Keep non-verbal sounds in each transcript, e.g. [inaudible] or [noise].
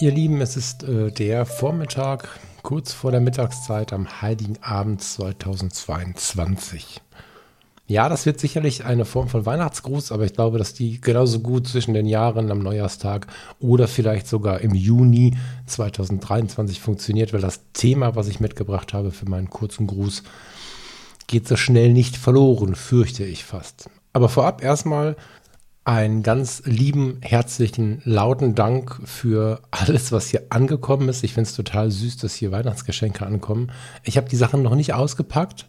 Ihr Lieben, es ist äh, der Vormittag kurz vor der Mittagszeit am Heiligen Abend 2022. Ja, das wird sicherlich eine Form von Weihnachtsgruß, aber ich glaube, dass die genauso gut zwischen den Jahren am Neujahrstag oder vielleicht sogar im Juni 2023 funktioniert, weil das Thema, was ich mitgebracht habe für meinen kurzen Gruß, geht so schnell nicht verloren, fürchte ich fast. Aber vorab erstmal einen ganz lieben, herzlichen, lauten Dank für alles, was hier angekommen ist. Ich finde es total süß, dass hier Weihnachtsgeschenke ankommen. Ich habe die Sachen noch nicht ausgepackt,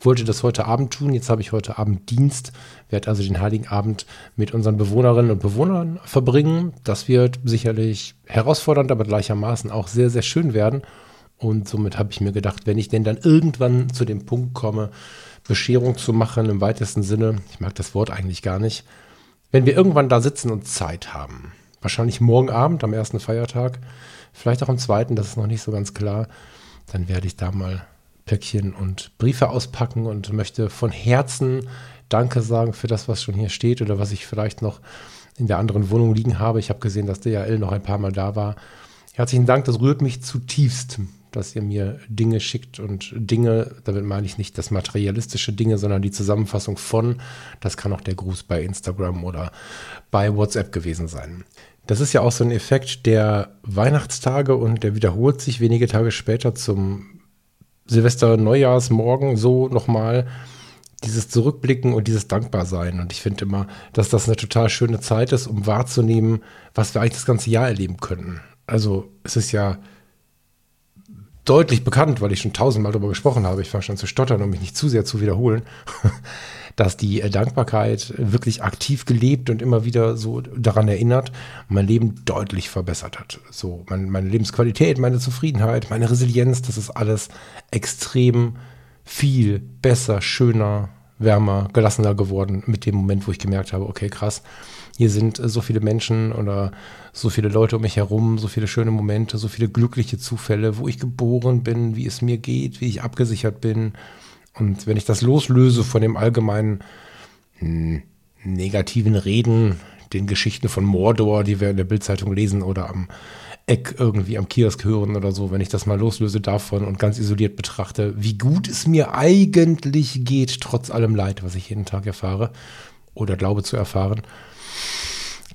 wollte das heute Abend tun. Jetzt habe ich heute Abend Dienst, werde also den Heiligen Abend mit unseren Bewohnerinnen und Bewohnern verbringen. Das wird sicherlich herausfordernd, aber gleichermaßen auch sehr, sehr schön werden. Und somit habe ich mir gedacht, wenn ich denn dann irgendwann zu dem Punkt komme, Bescherung zu machen im weitesten Sinne, ich mag das Wort eigentlich gar nicht, wenn wir irgendwann da sitzen und Zeit haben, wahrscheinlich morgen Abend am ersten Feiertag, vielleicht auch am zweiten, das ist noch nicht so ganz klar, dann werde ich da mal Päckchen und Briefe auspacken und möchte von Herzen Danke sagen für das, was schon hier steht oder was ich vielleicht noch in der anderen Wohnung liegen habe. Ich habe gesehen, dass DHL noch ein paar Mal da war. Herzlichen Dank, das rührt mich zutiefst dass ihr mir Dinge schickt und Dinge, damit meine ich nicht das materialistische Dinge, sondern die Zusammenfassung von, das kann auch der Gruß bei Instagram oder bei WhatsApp gewesen sein. Das ist ja auch so ein Effekt der Weihnachtstage und der wiederholt sich wenige Tage später zum Silvester-Neujahrsmorgen so nochmal dieses Zurückblicken und dieses Dankbarsein. Und ich finde immer, dass das eine total schöne Zeit ist, um wahrzunehmen, was wir eigentlich das ganze Jahr erleben könnten. Also es ist ja deutlich bekannt, weil ich schon tausendmal darüber gesprochen habe, ich fange schon zu stottern, um mich nicht zu sehr zu wiederholen, [laughs] dass die äh, Dankbarkeit wirklich aktiv gelebt und immer wieder so daran erinnert, mein Leben deutlich verbessert hat. So, mein, meine Lebensqualität, meine Zufriedenheit, meine Resilienz, das ist alles extrem viel besser, schöner, wärmer, gelassener geworden mit dem Moment, wo ich gemerkt habe, okay, krass, hier sind äh, so viele Menschen oder so viele Leute um mich herum, so viele schöne Momente, so viele glückliche Zufälle, wo ich geboren bin, wie es mir geht, wie ich abgesichert bin. Und wenn ich das loslöse von dem allgemeinen hm, negativen Reden, den Geschichten von Mordor, die wir in der Bildzeitung lesen oder am Eck irgendwie am Kiosk hören oder so, wenn ich das mal loslöse davon und ganz isoliert betrachte, wie gut es mir eigentlich geht, trotz allem Leid, was ich jeden Tag erfahre oder glaube zu erfahren,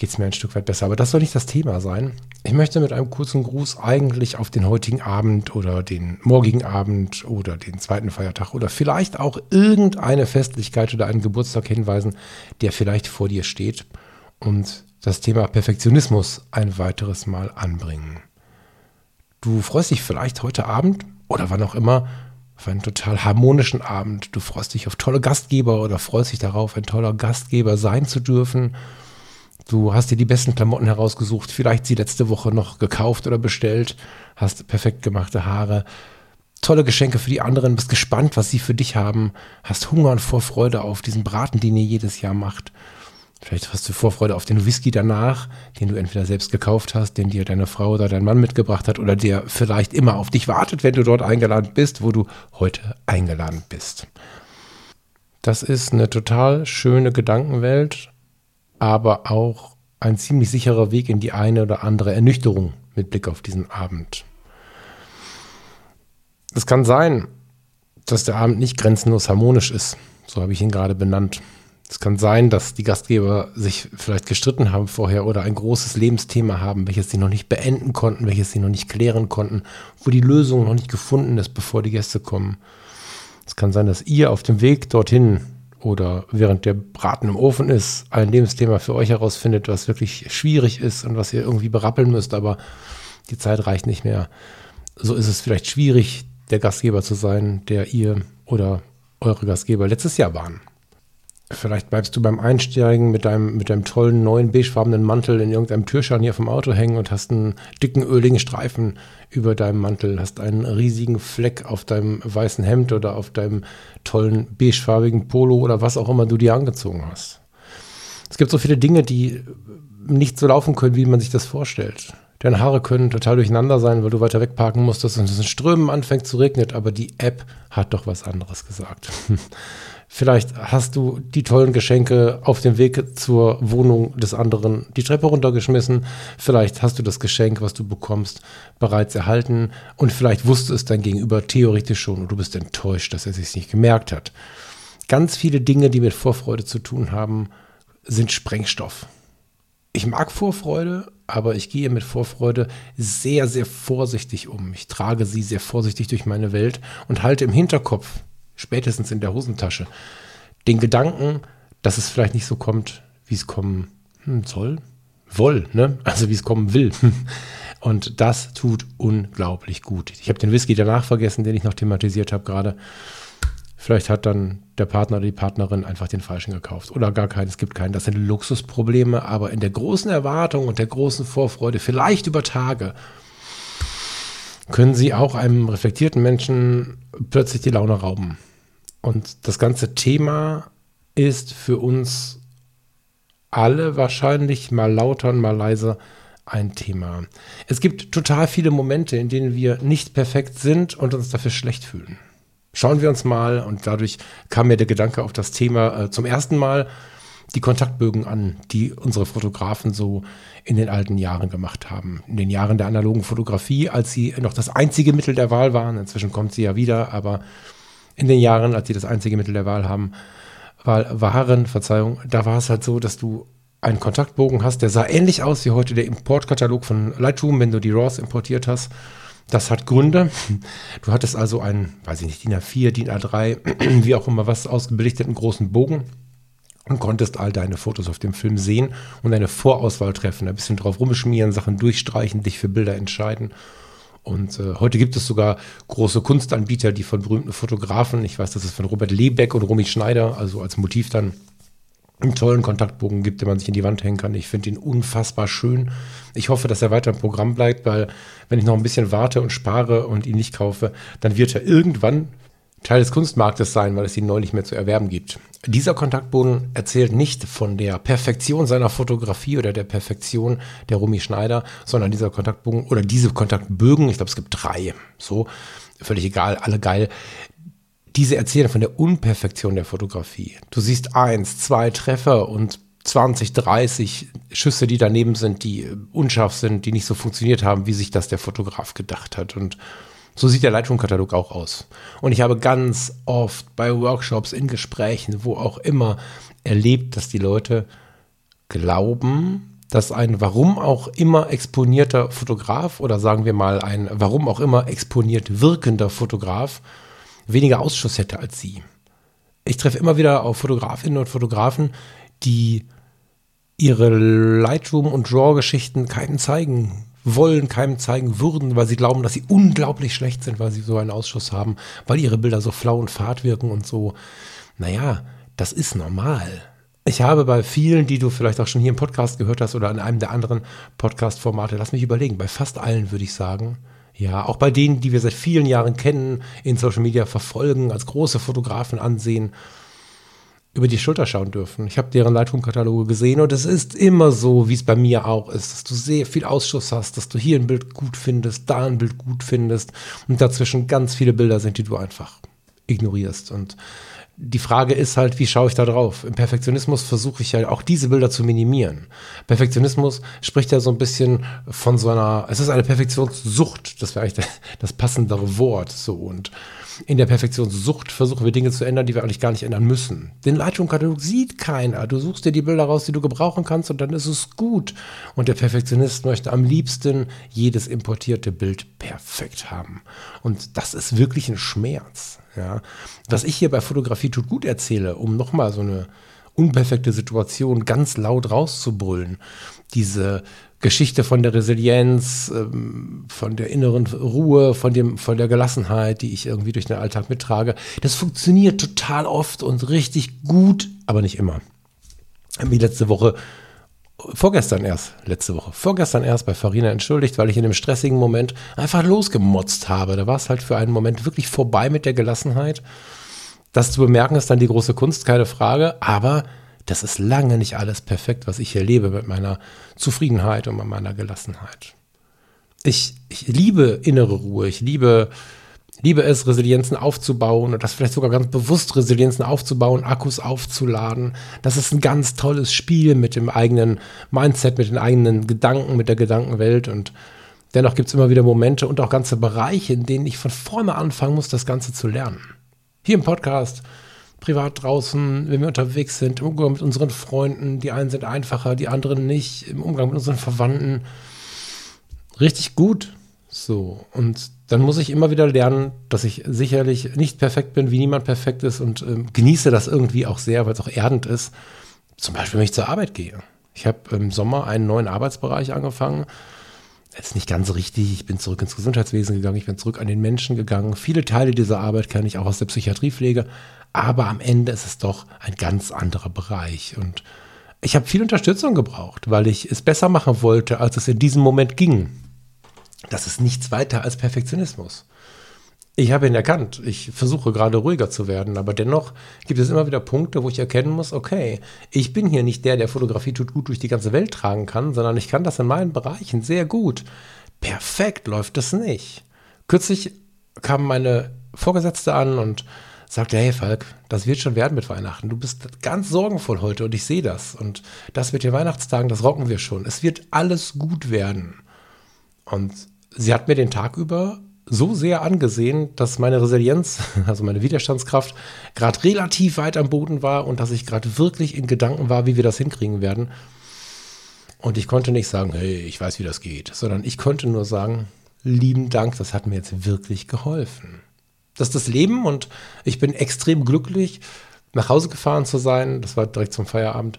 geht es mir ein Stück weit besser. Aber das soll nicht das Thema sein. Ich möchte mit einem kurzen Gruß eigentlich auf den heutigen Abend oder den morgigen Abend oder den zweiten Feiertag oder vielleicht auch irgendeine Festlichkeit oder einen Geburtstag hinweisen, der vielleicht vor dir steht und das Thema Perfektionismus ein weiteres Mal anbringen. Du freust dich vielleicht heute Abend oder wann auch immer auf einen total harmonischen Abend. Du freust dich auf tolle Gastgeber oder freust dich darauf, ein toller Gastgeber sein zu dürfen Du hast dir die besten Klamotten herausgesucht, vielleicht sie letzte Woche noch gekauft oder bestellt, hast perfekt gemachte Haare, tolle Geschenke für die anderen, bist gespannt, was sie für dich haben, hast Hunger und Vorfreude auf diesen Braten, den ihr jedes Jahr macht. Vielleicht hast du Vorfreude auf den Whisky danach, den du entweder selbst gekauft hast, den dir deine Frau oder dein Mann mitgebracht hat oder der vielleicht immer auf dich wartet, wenn du dort eingeladen bist, wo du heute eingeladen bist. Das ist eine total schöne Gedankenwelt aber auch ein ziemlich sicherer Weg in die eine oder andere Ernüchterung mit Blick auf diesen Abend. Es kann sein, dass der Abend nicht grenzenlos harmonisch ist. So habe ich ihn gerade benannt. Es kann sein, dass die Gastgeber sich vielleicht gestritten haben vorher oder ein großes Lebensthema haben, welches sie noch nicht beenden konnten, welches sie noch nicht klären konnten, wo die Lösung noch nicht gefunden ist, bevor die Gäste kommen. Es kann sein, dass ihr auf dem Weg dorthin oder während der Braten im Ofen ist, ein Lebensthema für euch herausfindet, was wirklich schwierig ist und was ihr irgendwie berappeln müsst, aber die Zeit reicht nicht mehr. So ist es vielleicht schwierig, der Gastgeber zu sein, der ihr oder eure Gastgeber letztes Jahr waren. Vielleicht bleibst du beim Einsteigen mit deinem, mit deinem tollen neuen beigefarbenen Mantel in irgendeinem Türscharnier vom Auto hängen und hast einen dicken, öligen Streifen über deinem Mantel, hast einen riesigen Fleck auf deinem weißen Hemd oder auf deinem tollen beigefarbigen Polo oder was auch immer du dir angezogen hast. Es gibt so viele Dinge, die nicht so laufen können, wie man sich das vorstellt. Deine Haare können total durcheinander sein, weil du weiter wegparken musstest und es in Strömen anfängt zu regnen, aber die App hat doch was anderes gesagt. [laughs] Vielleicht hast du die tollen Geschenke auf dem Weg zur Wohnung des anderen die Treppe runtergeschmissen. Vielleicht hast du das Geschenk, was du bekommst, bereits erhalten. Und vielleicht wusste es dein Gegenüber theoretisch schon und du bist enttäuscht, dass er sich nicht gemerkt hat. Ganz viele Dinge, die mit Vorfreude zu tun haben, sind Sprengstoff. Ich mag Vorfreude, aber ich gehe mit Vorfreude sehr, sehr vorsichtig um. Ich trage sie sehr vorsichtig durch meine Welt und halte im Hinterkopf, spätestens in der Hosentasche, den Gedanken, dass es vielleicht nicht so kommt, wie es kommen hm, soll, woll, ne? Also wie es kommen will. [laughs] Und das tut unglaublich gut. Ich habe den Whisky danach vergessen, den ich noch thematisiert habe gerade. Vielleicht hat dann der Partner oder die Partnerin einfach den falschen gekauft oder gar keinen. Es gibt keinen. Das sind Luxusprobleme, aber in der großen Erwartung und der großen Vorfreude, vielleicht über Tage, können sie auch einem reflektierten Menschen plötzlich die Laune rauben. Und das ganze Thema ist für uns alle wahrscheinlich mal lauter und mal leiser ein Thema. Es gibt total viele Momente, in denen wir nicht perfekt sind und uns dafür schlecht fühlen. Schauen wir uns mal, und dadurch kam mir der Gedanke auf das Thema äh, zum ersten Mal, die Kontaktbögen an, die unsere Fotografen so in den alten Jahren gemacht haben. In den Jahren der analogen Fotografie, als sie noch das einzige Mittel der Wahl waren. Inzwischen kommt sie ja wieder, aber in den Jahren, als sie das einzige Mittel der Wahl haben, waren, Verzeihung, da war es halt so, dass du einen Kontaktbogen hast, der sah ähnlich aus wie heute der Importkatalog von Lightroom, wenn du die RAWs importiert hast. Das hat Gründe. Du hattest also einen, weiß ich nicht, DIN A4, DIN A3, [clears throat] wie auch immer was, ausgebelichteten großen Bogen und konntest all deine Fotos auf dem Film sehen und eine Vorauswahl treffen, ein bisschen drauf rumschmieren, Sachen durchstreichen, dich für Bilder entscheiden. Und äh, heute gibt es sogar große Kunstanbieter, die von berühmten Fotografen, ich weiß, das ist von Robert Lebeck und Romy Schneider, also als Motiv dann einen tollen Kontaktbogen gibt, den man sich in die Wand hängen kann. Ich finde ihn unfassbar schön. Ich hoffe, dass er weiter im Programm bleibt, weil wenn ich noch ein bisschen warte und spare und ihn nicht kaufe, dann wird er irgendwann Teil des Kunstmarktes sein, weil es ihn neu nicht mehr zu erwerben gibt. Dieser Kontaktbogen erzählt nicht von der Perfektion seiner Fotografie oder der Perfektion der Rumi Schneider, sondern dieser Kontaktbogen oder diese Kontaktbögen, ich glaube, es gibt drei, so, völlig egal, alle geil, diese erzählen von der Unperfektion der Fotografie. Du siehst eins, zwei Treffer und 20, 30 Schüsse, die daneben sind, die unscharf sind, die nicht so funktioniert haben, wie sich das der Fotograf gedacht hat. Und so sieht der Lightroom-Katalog auch aus. Und ich habe ganz oft bei Workshops, in Gesprächen, wo auch immer, erlebt, dass die Leute glauben, dass ein warum auch immer exponierter Fotograf oder sagen wir mal ein warum auch immer exponiert wirkender Fotograf weniger Ausschuss hätte als sie. Ich treffe immer wieder auf Fotografinnen und Fotografen, die ihre Lightroom- und Draw-Geschichten keinen zeigen wollen, keinem zeigen würden, weil sie glauben, dass sie unglaublich schlecht sind, weil sie so einen Ausschuss haben, weil ihre Bilder so flau und fad wirken und so. Naja, das ist normal. Ich habe bei vielen, die du vielleicht auch schon hier im Podcast gehört hast oder in einem der anderen Podcast-Formate, lass mich überlegen, bei fast allen würde ich sagen, ja, auch bei denen, die wir seit vielen Jahren kennen, in Social Media verfolgen, als große Fotografen ansehen, über die Schulter schauen dürfen. Ich habe deren Lightroom-Kataloge gesehen und es ist immer so, wie es bei mir auch ist, dass du sehr viel Ausschuss hast, dass du hier ein Bild gut findest, da ein Bild gut findest und dazwischen ganz viele Bilder sind, die du einfach ignorierst. Und die Frage ist halt, wie schaue ich da drauf? Im Perfektionismus versuche ich ja auch diese Bilder zu minimieren. Perfektionismus spricht ja so ein bisschen von so einer, es ist eine Perfektionssucht, das wäre eigentlich das passendere Wort so und in der Perfektionssucht versuchen wir Dinge zu ändern, die wir eigentlich gar nicht ändern müssen. Den Lightroom-Katalog sieht keiner. Du suchst dir die Bilder raus, die du gebrauchen kannst und dann ist es gut. Und der Perfektionist möchte am liebsten jedes importierte Bild perfekt haben. Und das ist wirklich ein Schmerz. Ja. Was ich hier bei Fotografie tut gut erzähle, um nochmal so eine unperfekte Situation ganz laut rauszubrüllen. Diese Geschichte von der Resilienz, ähm, von der inneren Ruhe, von, dem, von der Gelassenheit, die ich irgendwie durch den Alltag mittrage. Das funktioniert total oft und richtig gut, aber nicht immer. Wie letzte Woche, vorgestern erst, letzte Woche, vorgestern erst bei Farina entschuldigt, weil ich in dem stressigen Moment einfach losgemotzt habe. Da war es halt für einen Moment wirklich vorbei mit der Gelassenheit. Das zu bemerken ist dann die große Kunst, keine Frage, aber das ist lange nicht alles perfekt, was ich hier lebe mit meiner Zufriedenheit und mit meiner Gelassenheit. Ich, ich liebe innere Ruhe, ich liebe, liebe es, Resilienzen aufzubauen und das vielleicht sogar ganz bewusst Resilienzen aufzubauen, Akkus aufzuladen. Das ist ein ganz tolles Spiel mit dem eigenen Mindset, mit den eigenen Gedanken, mit der Gedankenwelt und dennoch gibt es immer wieder Momente und auch ganze Bereiche, in denen ich von vorne anfangen muss, das Ganze zu lernen. Hier im Podcast privat draußen, wenn wir unterwegs sind, im Umgang mit unseren Freunden. Die einen sind einfacher, die anderen nicht. Im Umgang mit unseren Verwandten. Richtig gut. So. Und dann muss ich immer wieder lernen, dass ich sicherlich nicht perfekt bin, wie niemand perfekt ist und ähm, genieße das irgendwie auch sehr, weil es auch erdend ist. Zum Beispiel, wenn ich zur Arbeit gehe. Ich habe im Sommer einen neuen Arbeitsbereich angefangen. Das ist nicht ganz richtig. Ich bin zurück ins Gesundheitswesen gegangen. Ich bin zurück an den Menschen gegangen. Viele Teile dieser Arbeit kenne ich auch aus der Psychiatriepflege. Aber am Ende ist es doch ein ganz anderer Bereich. Und ich habe viel Unterstützung gebraucht, weil ich es besser machen wollte, als es in diesem Moment ging. Das ist nichts weiter als Perfektionismus. Ich habe ihn erkannt. Ich versuche gerade ruhiger zu werden, aber dennoch gibt es immer wieder Punkte, wo ich erkennen muss, okay, ich bin hier nicht der, der Fotografie tut gut durch die ganze Welt tragen kann, sondern ich kann das in meinen Bereichen sehr gut. Perfekt läuft das nicht. Kürzlich kam meine Vorgesetzte an und sagte, hey Falk, das wird schon werden mit Weihnachten. Du bist ganz sorgenvoll heute und ich sehe das. Und das mit den Weihnachtstagen, das rocken wir schon. Es wird alles gut werden. Und sie hat mir den Tag über so sehr angesehen, dass meine Resilienz, [laughs] also meine Widerstandskraft, gerade relativ weit am Boden war und dass ich gerade wirklich in Gedanken war, wie wir das hinkriegen werden. Und ich konnte nicht sagen, hey, ich weiß, wie das geht, sondern ich konnte nur sagen, lieben Dank, das hat mir jetzt wirklich geholfen. Das ist das Leben und ich bin extrem glücklich, nach Hause gefahren zu sein. Das war direkt zum Feierabend.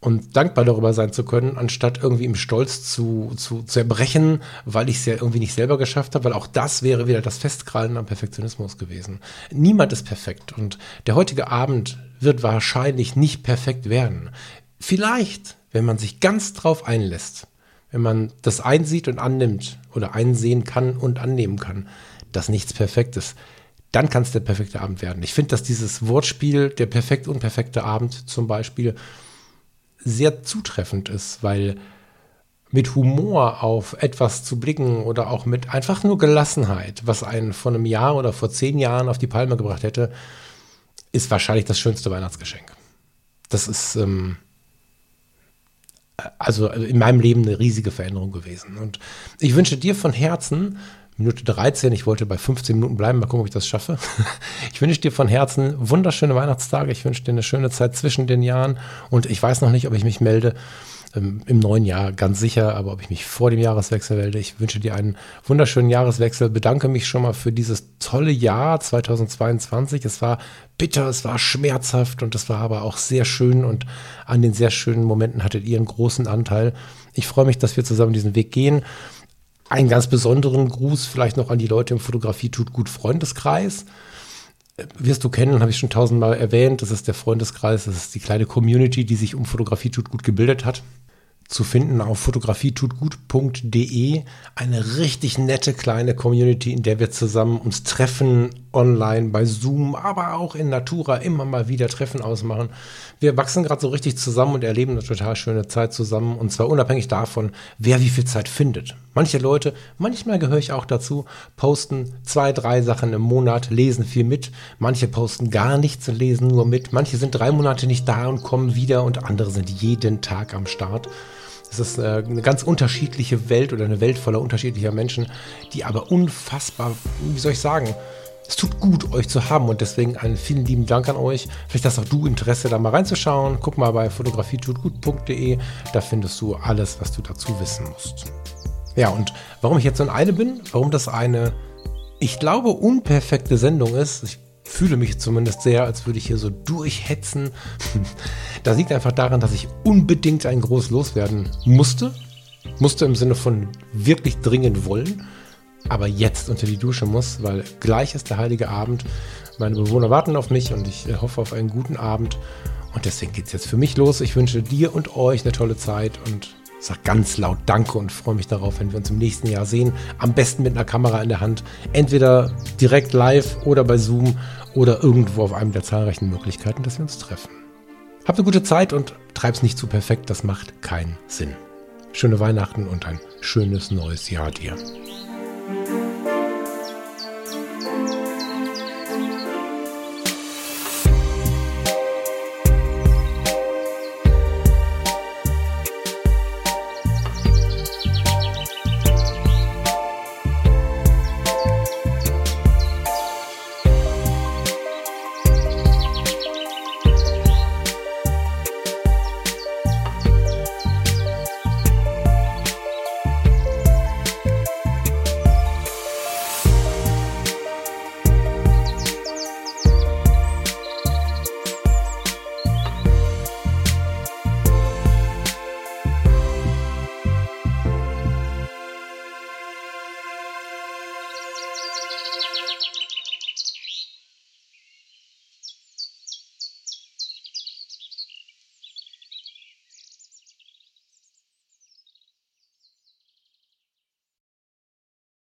Und dankbar darüber sein zu können, anstatt irgendwie im Stolz zu, zu, zu erbrechen, weil ich es ja irgendwie nicht selber geschafft habe, weil auch das wäre wieder das Festkrallen am Perfektionismus gewesen. Niemand ist perfekt und der heutige Abend wird wahrscheinlich nicht perfekt werden. Vielleicht, wenn man sich ganz drauf einlässt, wenn man das einsieht und annimmt oder einsehen kann und annehmen kann, dass nichts perfekt ist, dann kann es der perfekte Abend werden. Ich finde, dass dieses Wortspiel, der perfekt unperfekte Abend zum Beispiel, sehr zutreffend ist, weil mit Humor auf etwas zu blicken oder auch mit einfach nur Gelassenheit, was einen vor einem Jahr oder vor zehn Jahren auf die Palme gebracht hätte, ist wahrscheinlich das schönste Weihnachtsgeschenk. Das ist ähm, also in meinem Leben eine riesige Veränderung gewesen. Und ich wünsche dir von Herzen, Minute 13. Ich wollte bei 15 Minuten bleiben. Mal gucken, ob ich das schaffe. [laughs] Ich wünsche dir von Herzen wunderschöne Weihnachtstage. Ich wünsche dir eine schöne Zeit zwischen den Jahren. Und ich weiß noch nicht, ob ich mich melde ähm, im neuen Jahr, ganz sicher, aber ob ich mich vor dem Jahreswechsel melde. Ich wünsche dir einen wunderschönen Jahreswechsel. Bedanke mich schon mal für dieses tolle Jahr 2022. Es war bitter, es war schmerzhaft und es war aber auch sehr schön. Und an den sehr schönen Momenten hattet ihr einen großen Anteil. Ich freue mich, dass wir zusammen diesen Weg gehen. Einen ganz besonderen Gruß vielleicht noch an die Leute im Fotografie tut gut Freundeskreis. Wirst du kennen, habe ich schon tausendmal erwähnt. Das ist der Freundeskreis, das ist die kleine Community, die sich um Fotografie tut gut gebildet hat zu finden auf fotografietutgut.de. Eine richtig nette kleine Community, in der wir zusammen uns treffen, online bei Zoom, aber auch in Natura immer mal wieder Treffen ausmachen. Wir wachsen gerade so richtig zusammen und erleben eine total schöne Zeit zusammen und zwar unabhängig davon, wer wie viel Zeit findet. Manche Leute, manchmal gehöre ich auch dazu, posten zwei, drei Sachen im Monat, lesen viel mit. Manche posten gar nichts und lesen nur mit. Manche sind drei Monate nicht da und kommen wieder und andere sind jeden Tag am Start. Es ist äh, eine ganz unterschiedliche Welt oder eine Welt voller unterschiedlicher Menschen, die aber unfassbar, wie soll ich sagen, es tut gut, euch zu haben und deswegen einen vielen lieben Dank an euch. Vielleicht hast auch du Interesse, da mal reinzuschauen. Guck mal bei fotografietutgut.de, da findest du alles, was du dazu wissen musst. Ja, und warum ich jetzt so ein eine bin, warum das eine, ich glaube, unperfekte Sendung ist, ich fühle mich zumindest sehr, als würde ich hier so durchhetzen. [laughs] Das liegt einfach daran, dass ich unbedingt ein Groß loswerden musste. Musste im Sinne von wirklich dringend wollen. Aber jetzt unter die Dusche muss, weil gleich ist der heilige Abend. Meine Bewohner warten auf mich und ich hoffe auf einen guten Abend. Und deswegen geht es jetzt für mich los. Ich wünsche dir und euch eine tolle Zeit und sage ganz laut Danke und freue mich darauf, wenn wir uns im nächsten Jahr sehen. Am besten mit einer Kamera in der Hand. Entweder direkt live oder bei Zoom oder irgendwo auf einem der zahlreichen Möglichkeiten, dass wir uns treffen. Habt eine gute Zeit und treib's nicht zu perfekt, das macht keinen Sinn. Schöne Weihnachten und ein schönes neues Jahr dir. Thank you.